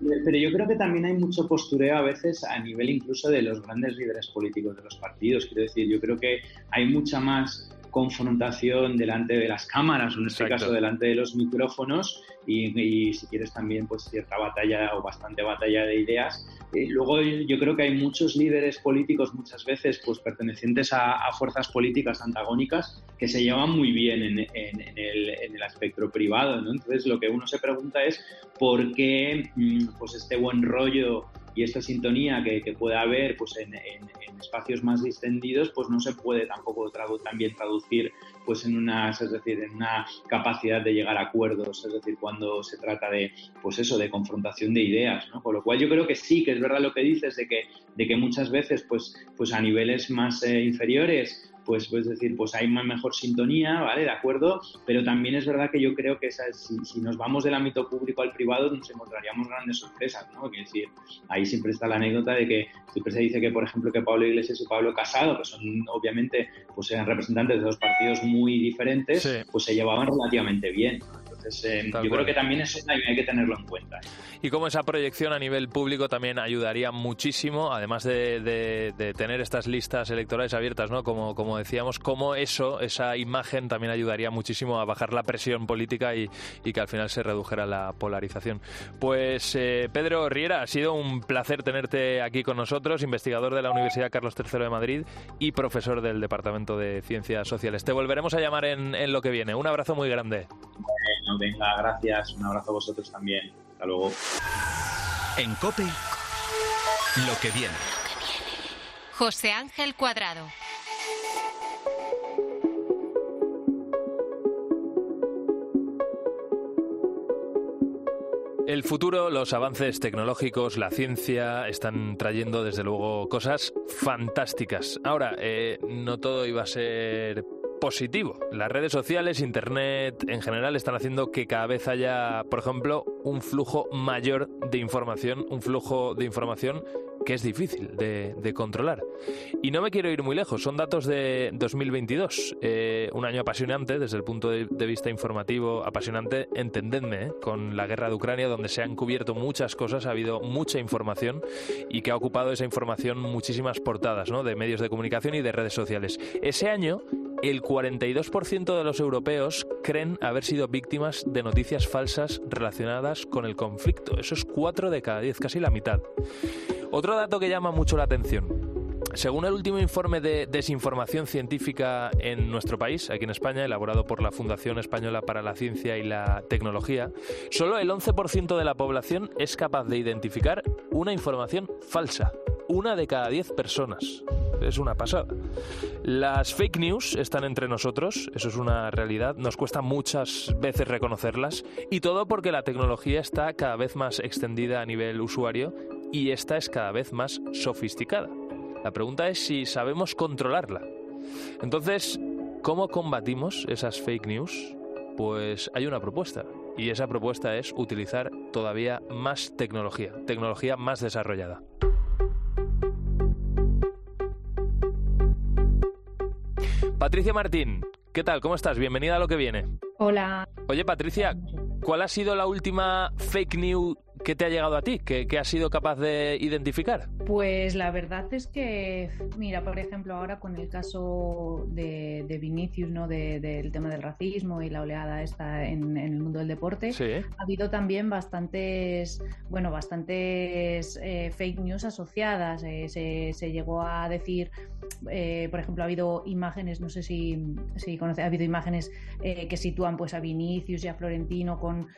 Pero yo creo que también hay mucho postureo a veces a nivel incluso de los grandes líderes políticos de los partidos. Quiero decir, yo creo que hay mucha más confrontación delante de las cámaras, o en este caso delante de los micrófonos, y, si quieres también pues cierta batalla o bastante batalla de ideas. Eh, luego yo creo que hay muchos líderes políticos muchas veces pues pertenecientes a, fuerzas políticas antagónicas que se llevan muy bien en, el, en el, aspecto privado. ¿no? Entonces lo que uno se pregunta es por qué mm, pues este buen rollo y esta sintonía que, que puede haber pues en, espacios más distendidos pues no se puede tampoco también traducir pues en una es decir en una capacidad de llegar a acuerdos es decir cuando se trata de pues eso de confrontación de ideas ¿no? con lo cual yo creo que sí que es verdad lo que dices de que de que muchas veces pues pues a niveles más eh, inferiores pues, pues decir, pues hay una mejor sintonía, ¿vale? De acuerdo, pero también es verdad que yo creo que si, nos vamos del ámbito público al privado nos encontraríamos grandes sorpresas, ¿no? Es decir, ahí siempre está la anécdota de que siempre se dice que, por ejemplo, que Pablo Iglesias y Pablo Casado, que son obviamente, pues eran representantes de dos partidos muy diferentes, pues se llevaban relativamente bien, entonces, eh, yo creo que también eso hay que tenerlo en cuenta. Y como esa proyección a nivel público también ayudaría muchísimo, además de, tener estas listas electorales abiertas, ¿no? Como, como decíamos, como eso, esa imagen también ayudaría muchísimo a bajar la presión política y, que al final se redujera la polarización. Pues eh, Pedro Riera, ha sido un placer tenerte aquí con nosotros, investigador de la Universidad Carlos III de Madrid y profesor del Departamento de Ciencias Sociales. Te volveremos a llamar en, en lo que viene. Un abrazo muy grande venga, gracias. Un abrazo a vosotros también. Hasta luego. En COPE, lo que viene. José Ángel Cuadrado. El futuro, los avances tecnológicos, la ciencia están trayendo desde luego cosas fantásticas. Ahora, eh, no todo iba a ser positivo. Las redes sociales, Internet en general están haciendo que cada vez haya, por ejemplo, un flujo mayor de información, un flujo de información que es difícil de, controlar. Y no me quiero ir muy lejos, son datos de 2022, eh, un año apasionante desde el punto de, vista informativo, apasionante, entendedme, eh, con la guerra de Ucrania, donde se han cubierto muchas cosas, ha habido mucha información y que ha ocupado esa información muchísimas portadas ¿no? de medios de comunicación y de redes sociales. Ese año el 42% de los europeos creen haber sido víctimas de noticias falsas relacionadas con el conflicto. Eso es 4 de cada 10, casi la mitad. Otro dato que llama mucho la atención. Según el último informe de desinformación científica en nuestro país, aquí en España, elaborado por la Fundación Española para la Ciencia y la Tecnología, solo el 11% de la población es capaz de identificar una información falsa. Una de cada 10 personas es una pasada. Las fake news están entre nosotros, eso es una realidad, nos cuesta muchas veces reconocerlas y todo porque la tecnología está cada vez más extendida a nivel usuario y esta es cada vez más sofisticada. La pregunta es si sabemos controlarla. Entonces, ¿cómo combatimos esas fake news? Pues hay una propuesta y esa propuesta es utilizar todavía más tecnología, tecnología más desarrollada. Patricia Martín, ¿qué tal? ¿Cómo estás? Bienvenida a lo que viene. Hola. Oye, Patricia, ¿cuál ha sido la última fake news ¿Qué te ha llegado a ti? ¿Qué, has sido capaz de identificar? Pues la verdad es que, mira, por ejemplo, ahora con el caso de, Vinicius, ¿no? del tema del racismo y la oleada esta en, el mundo del deporte, ha habido también bastantes, bueno, bastantes eh, fake news asociadas. Eh, se, llegó a decir, eh, por ejemplo, ha habido imágenes, no sé si, si conoce, ha habido imágenes que sitúan pues a Vinicius y a Florentino con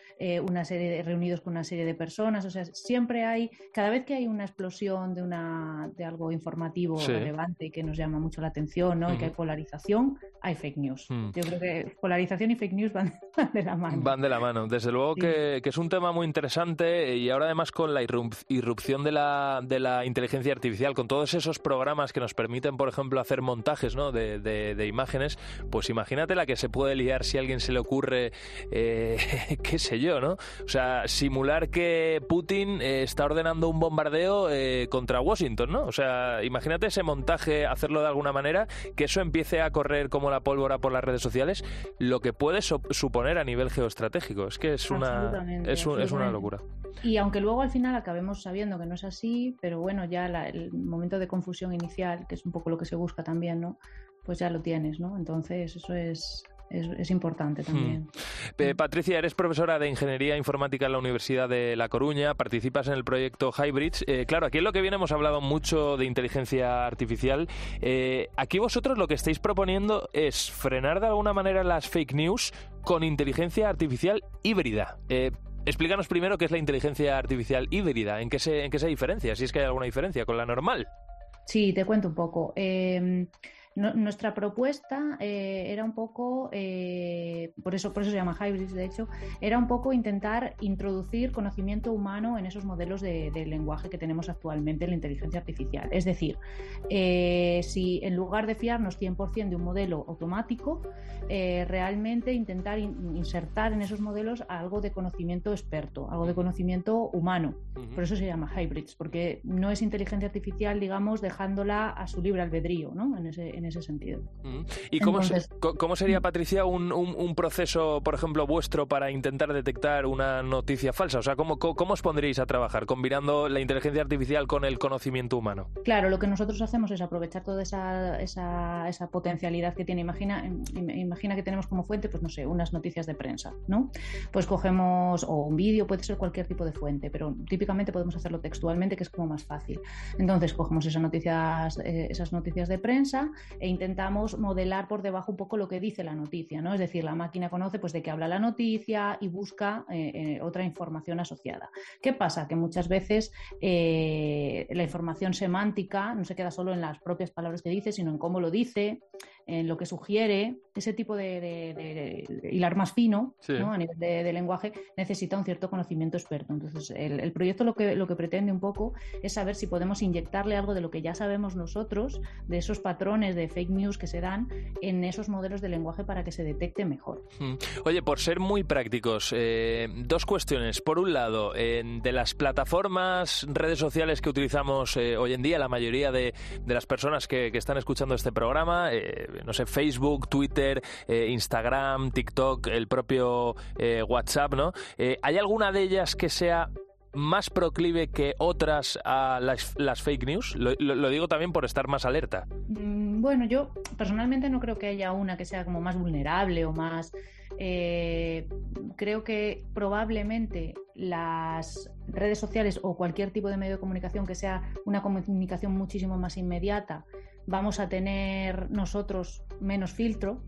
una serie de, reunidos con una serie de personas personas, o sea, siempre hay, cada vez que hay una explosión de, una, de algo informativo relevante que nos llama mucho la atención, ¿no? Y que hay polarización, hay fake news. Mm. Yo creo que polarización y fake news van, de la mano. Van de la mano. Desde luego que, es un tema muy interesante y ahora además con la irrupción de la, de la inteligencia artificial, con todos esos programas que nos permiten, por ejemplo, hacer montajes ¿no? de, de, imágenes, pues imagínate la que se puede liar si a alguien se le ocurre, eh, qué sé yo, ¿no? O sea, simular que Putin eh, está ordenando un bombardeo eh, contra Washington, ¿no? O sea, imagínate ese montaje, hacerlo de alguna manera, que eso empiece a correr como la pólvora por las redes sociales, lo que puede suponer a nivel geoestratégico. Es que es una, es, una locura. Y aunque luego al final acabemos sabiendo que no es así, pero bueno, ya el momento de confusión inicial, que es un poco lo que se busca también, ¿no? pues ya lo tienes, ¿no? Entonces, eso es, es, importante también. Hmm. Patricia, eres profesora de Ingeniería Informática en la Universidad de La Coruña, participas en el proyecto Hybrids. Eh, claro, aquí en lo que viene hemos hablado mucho de inteligencia artificial. Eh, aquí vosotros lo que estáis proponiendo es frenar de alguna manera las fake news con inteligencia artificial híbrida. Eh, explícanos primero qué es la inteligencia artificial híbrida, en qué se, en qué se diferencia, si es que hay alguna diferencia con la normal. Sí, te cuento un poco nuestra propuesta eh, era un poco, eh, por, eso, por eso se llama Hybrids, de hecho, era un poco intentar introducir conocimiento humano en esos modelos de, lenguaje que tenemos actualmente en la inteligencia artificial. Es decir, eh, si en lugar de fiarnos 100% de un modelo automático, realmente intentar insertar en esos modelos algo de conocimiento experto, algo de conocimiento humano. Por eso se llama Hybrids, porque no es inteligencia artificial, digamos, dejándola a su libre albedrío, ¿no? En ese, en ese sentido. ¿Y cómo, cómo sería, Patricia, un, un, proceso, por ejemplo, vuestro para intentar detectar una noticia falsa? O sea, ¿cómo, ¿cómo, os pondríais a trabajar combinando la inteligencia artificial con el conocimiento humano? Claro, lo que nosotros hacemos es aprovechar toda esa, esa, esa potencialidad que tiene. Imagina, imagina que tenemos como fuente, pues no sé, unas noticias de prensa, ¿no? Pues cogemos, o un vídeo, puede ser cualquier tipo de fuente, pero típicamente podemos hacerlo textualmente, que es como más fácil. Entonces, cogemos esas noticias, eh, esas noticias de prensa e intentamos modelar por debajo un poco lo que dice la noticia, ¿no? Es decir, la máquina conoce pues de qué habla la noticia y busca eh, eh, otra información asociada. ¿Qué pasa? Que muchas veces eh, la información semántica no se queda solo en las propias palabras que dice, sino en cómo lo dice, en lo que sugiere, ese tipo de, hilar más fino a nivel de, lenguaje necesita un cierto conocimiento experto. Entonces, el, proyecto lo que, lo que pretende un poco es saber si podemos inyectarle algo de lo que ya sabemos nosotros, de esos patrones de fake news que se dan en esos modelos de lenguaje para que se detecte mejor. Hmm. Oye, por ser muy prácticos, eh, dos cuestiones. Por un lado, de las plataformas, redes sociales que utilizamos eh, hoy en día, la mayoría de, las personas que, están escuchando este programa, eh, no sé, Facebook, Twitter, Instagram, TikTok, el propio WhatsApp, ¿no? ¿Hay alguna de ellas que sea más proclive que otras a las, fake news? Lo, digo también por estar más alerta. Mm, bueno, yo personalmente no creo que haya una que sea como más vulnerable o más... Eh, creo que probablemente las redes sociales o cualquier tipo de medio de comunicación que sea una comunicación muchísimo más inmediata, vamos a tener nosotros menos filtro.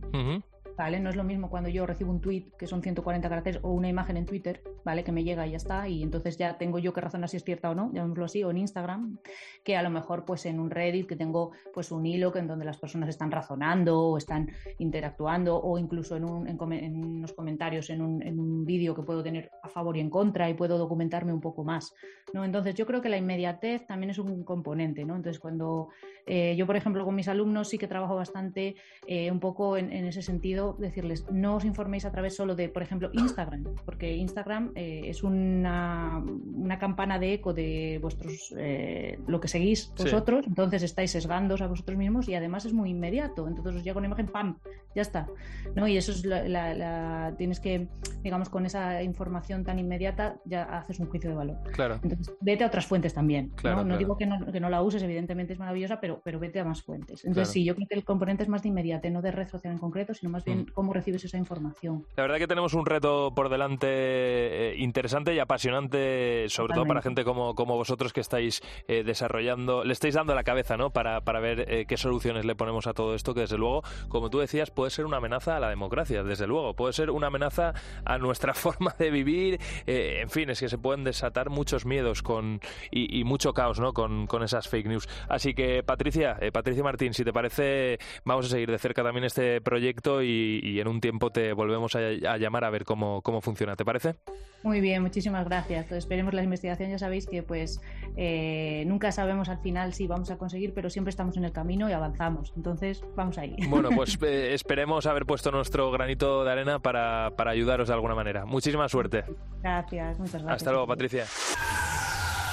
¿Vale? No es lo mismo cuando yo recibo un tweet que son 140 caracteres o una imagen en Twitter, ¿vale? Que me llega y ya está, y entonces ya tengo yo que razonar si es cierta o no, llamémoslo así, o en Instagram, que a lo mejor pues en un Reddit que tengo pues un hilo que en donde las personas están razonando o están interactuando o incluso en, un, en, unos comentarios en un, en un vídeo que puedo tener a favor y en contra y puedo documentarme un poco más, ¿no? Entonces yo creo que la inmediatez también es un componente, ¿no? Entonces cuando eh, yo, por ejemplo, con mis alumnos sí que trabajo bastante eh, un poco en ese sentido decirles, no os informéis a través solo de, por ejemplo, Instagram, porque Instagram eh, es una, una, campana de eco de vuestros eh, lo que seguís vosotros, entonces estáis sesgándoos a vosotros mismos y además es muy inmediato, entonces os llega una imagen, ¡pam! Ya está. ¿no? Y eso es la, tienes que, digamos, con esa información tan inmediata ya haces un juicio de valor. Claro. Entonces, vete a otras fuentes también. ¿no? no digo que no, que no, la uses, evidentemente es maravillosa, pero, pero vete a más fuentes. Entonces, sí, yo creo que el componente es más de inmediate, no de red social en concreto, sino más bien Mm. cómo recibes esa información. La verdad que tenemos un reto por delante eh, interesante y apasionante, sobre todo para gente como, como vosotros que estáis eh, desarrollando, le estáis dando la cabeza ¿no? para, para ver eh, qué soluciones le ponemos a todo esto, que desde luego, como tú decías, puede ser una amenaza a la democracia, desde luego, puede ser una amenaza a nuestra forma de vivir, en fin, es que se pueden desatar muchos miedos con, y, mucho caos ¿no? con, con, esas fake news. Así que, Patricia, Patricia Martín, si te parece, vamos a seguir de cerca también este proyecto y y, en un tiempo te volvemos a, llamar a ver cómo, cómo, funciona. ¿Te parece? Muy bien, muchísimas gracias. esperemos la investigación. Ya sabéis que pues eh, nunca sabemos al final si vamos a conseguir, pero siempre estamos en el camino y avanzamos. Entonces, vamos ahí. Bueno, pues eh, esperemos haber puesto nuestro granito de arena para, para ayudaros de alguna manera. Muchísima suerte. Gracias, muchas gracias. Hasta luego, Patricia.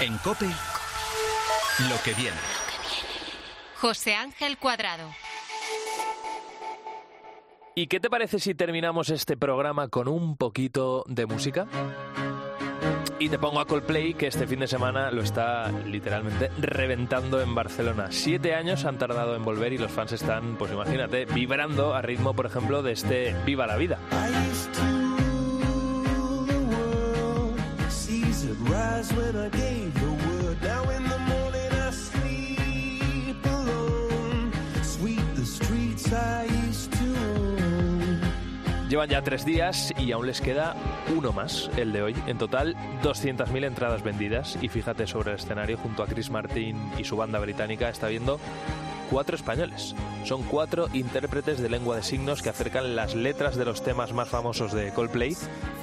En COPE, lo que viene. José Ángel Cuadrado. ¿Y qué te parece si terminamos este programa con un poquito de música? Y te pongo a Coldplay, que este fin de semana lo está literalmente reventando en Barcelona. Siete años han tardado en volver y los fans están, pues imagínate, vibrando a ritmo, por ejemplo, de este Viva la Vida. Llevan ya tres días y aún les queda uno más, el de hoy. En total, 200.000 entradas vendidas. Y fíjate sobre el escenario, junto a Chris Martin y su banda británica, está viendo cuatro españoles. Son cuatro intérpretes de lengua de signos que acercan las letras de los temas más famosos de Coldplay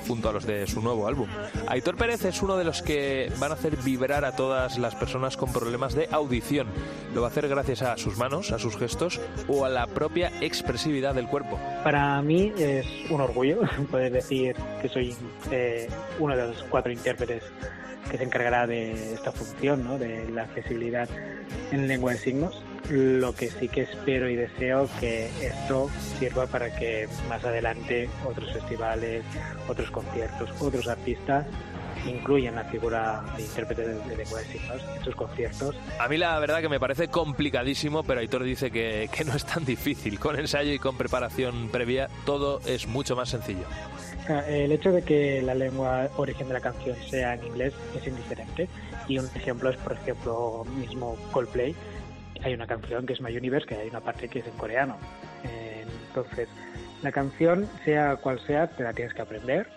junto a los de su nuevo álbum. Aitor Pérez es uno de los que van a hacer vibrar a todas las personas con problemas de audición. Lo va a hacer gracias a sus manos, a sus gestos o a la propia expresividad del cuerpo. Para mí es un orgullo poder decir que soy eh, uno de los cuatro intérpretes que se encargará de esta función, ¿no? de la accesibilidad en lengua de signos. Lo que sí que espero y deseo que esto sirva para que más adelante otros festivales, otros conciertos, otros artistas incluyan la figura de intérprete de, lengua de signos en sus conciertos. A mí la verdad que me parece complicadísimo, pero Aitor dice que, que no es tan difícil. Con ensayo y con preparación previa todo es mucho más sencillo. El hecho de que la lengua origen de la canción sea en inglés es indiferente y un ejemplo es, por ejemplo, mismo Coldplay, hay una canción que es My Universe, que hay una parte que es en coreano. entonces, la canción, sea cual sea, te la tienes que aprender,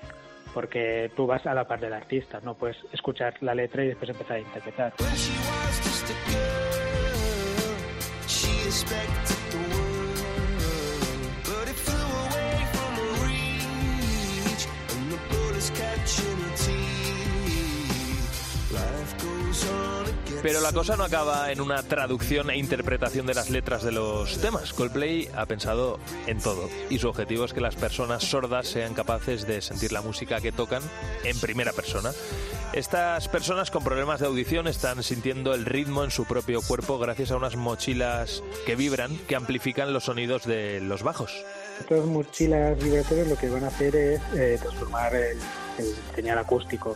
porque tú vas a la parte del artista, no puedes escuchar la letra y después empezar a interpretar. Pero la cosa no acaba en una traducción e interpretación de las letras de los temas. Coldplay ha pensado en todo y su objetivo es que las personas sordas sean capaces de sentir la música que tocan en primera persona. Estas personas con problemas de audición están sintiendo el ritmo en su propio cuerpo gracias a unas mochilas que vibran, que amplifican los sonidos de los bajos. Estas mochilas vibratorias lo que van a hacer es eh, transformar el, el señal acústico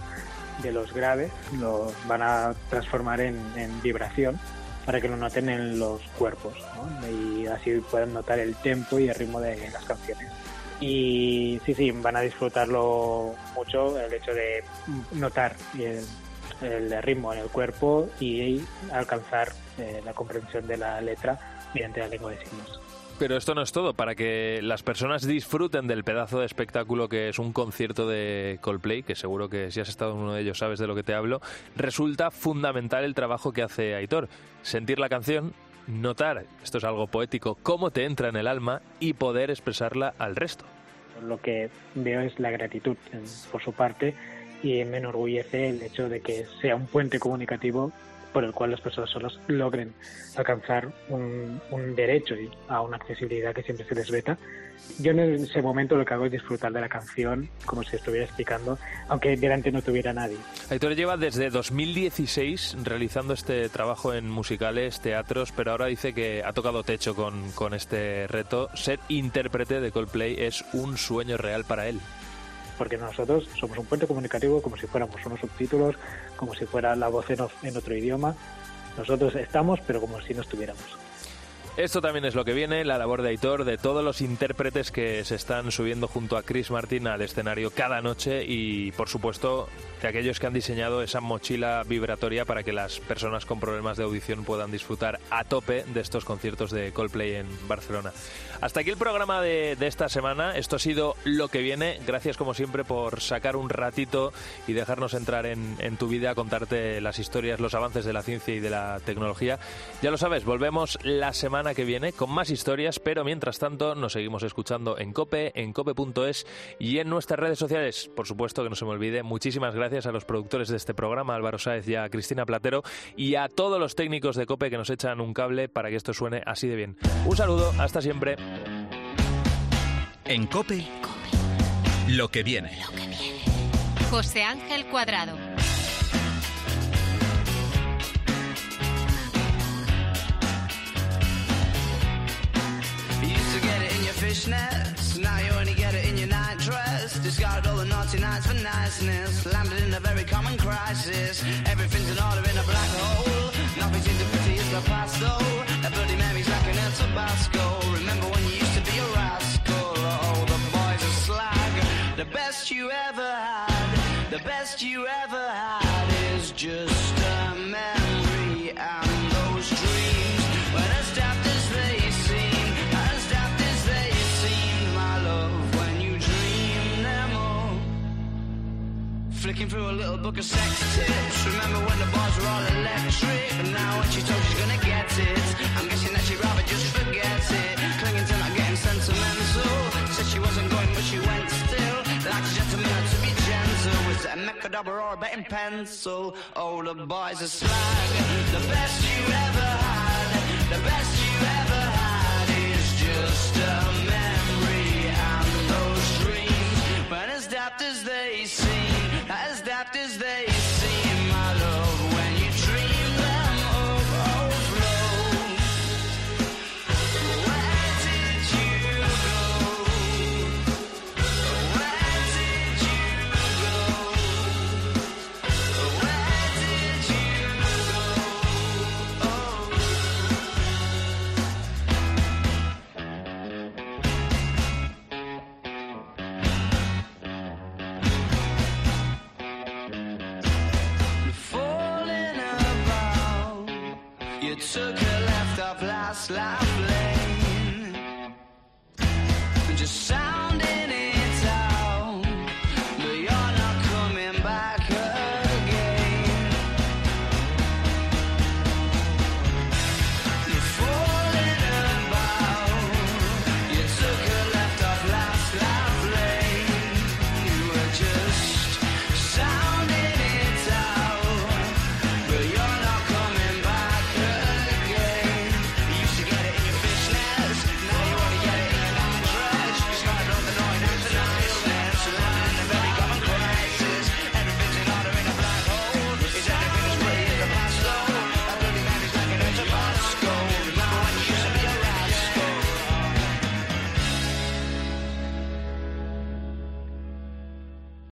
de los graves los van a transformar en, vibración para que lo noten en los cuerpos y así puedan notar el tempo y el ritmo de las canciones. Y sí, sí, van a disfrutarlo mucho el hecho de notar el, ritmo en el cuerpo y alcanzar eh, la comprensión de la letra mediante la lengua de signos. Pero esto no es todo. Para que las personas disfruten del pedazo de espectáculo que es un concierto de Coldplay, que seguro que si has estado en uno de ellos sabes de lo que te hablo, resulta fundamental el trabajo que hace Aitor. Sentir la canción, notar, esto es algo poético, cómo te entra en el alma y poder expresarla al resto. Lo que veo es la gratitud por su parte y me enorgullece el hecho de que sea un puente comunicativo por el cual las personas solas logren alcanzar un, derecho a una accesibilidad que siempre se les veta. Yo en ese momento lo que hago es disfrutar de la canción como si estuviera explicando, aunque delante no tuviera nadie. Aitor lleva desde 2016 realizando este trabajo en musicales, teatros, pero ahora dice que ha tocado techo con, con este reto. Ser intérprete de Coldplay es un sueño real para él porque nosotros somos un puente comunicativo como si fuéramos unos subtítulos, como si fuera la voz en, en otro idioma. Nosotros estamos, pero como si no estuviéramos. Esto también es lo que viene, la labor de Aitor, de todos los intérpretes que se están subiendo junto a Chris Martin al escenario cada noche y, por supuesto, de aquellos que han diseñado esa mochila vibratoria para que las personas con problemas de audición puedan disfrutar a tope de estos conciertos de Coldplay en Barcelona. Hasta aquí el programa de, esta semana. Esto ha sido lo que viene. Gracias como siempre por sacar un ratito y dejarnos entrar en, en tu vida, contarte las historias, los avances de la ciencia y de la tecnología. Ya lo sabes, volvemos la semana que viene con más historias, pero mientras tanto nos seguimos escuchando en Cope, en cope.es y en nuestras redes sociales. Por supuesto que no se me olvide, muchísimas gracias a los productores de este programa, Álvaro Sáez y a Cristina Platero, y a todos los técnicos de Cope que nos echan un cable para que esto suene así de bien. Un saludo, hasta siempre. En Cope, lo que viene. Lo que viene. José Ángel Cuadrado. fishnets. Now you only get it in your night dress. Discarded all the naughty nights for niceness. Landed in a very common crisis. Everything's in order in a black hole. Nothing seems to pretty as the past though. That Bloody Mary's like an El Tabasco. The best you ever had. The best you ever had is just a memory and those dreams. When as daft as they seem, as daft as they seem, my love, when you dream them all. Flicking through a little book of sex tips. Remember when the bars were all electric? But now when she told she's gonna get it, I'm guessing that she'd rather just it a mechadobber or a betting pencil? Oh, the boys are slag. The best you ever had. The best you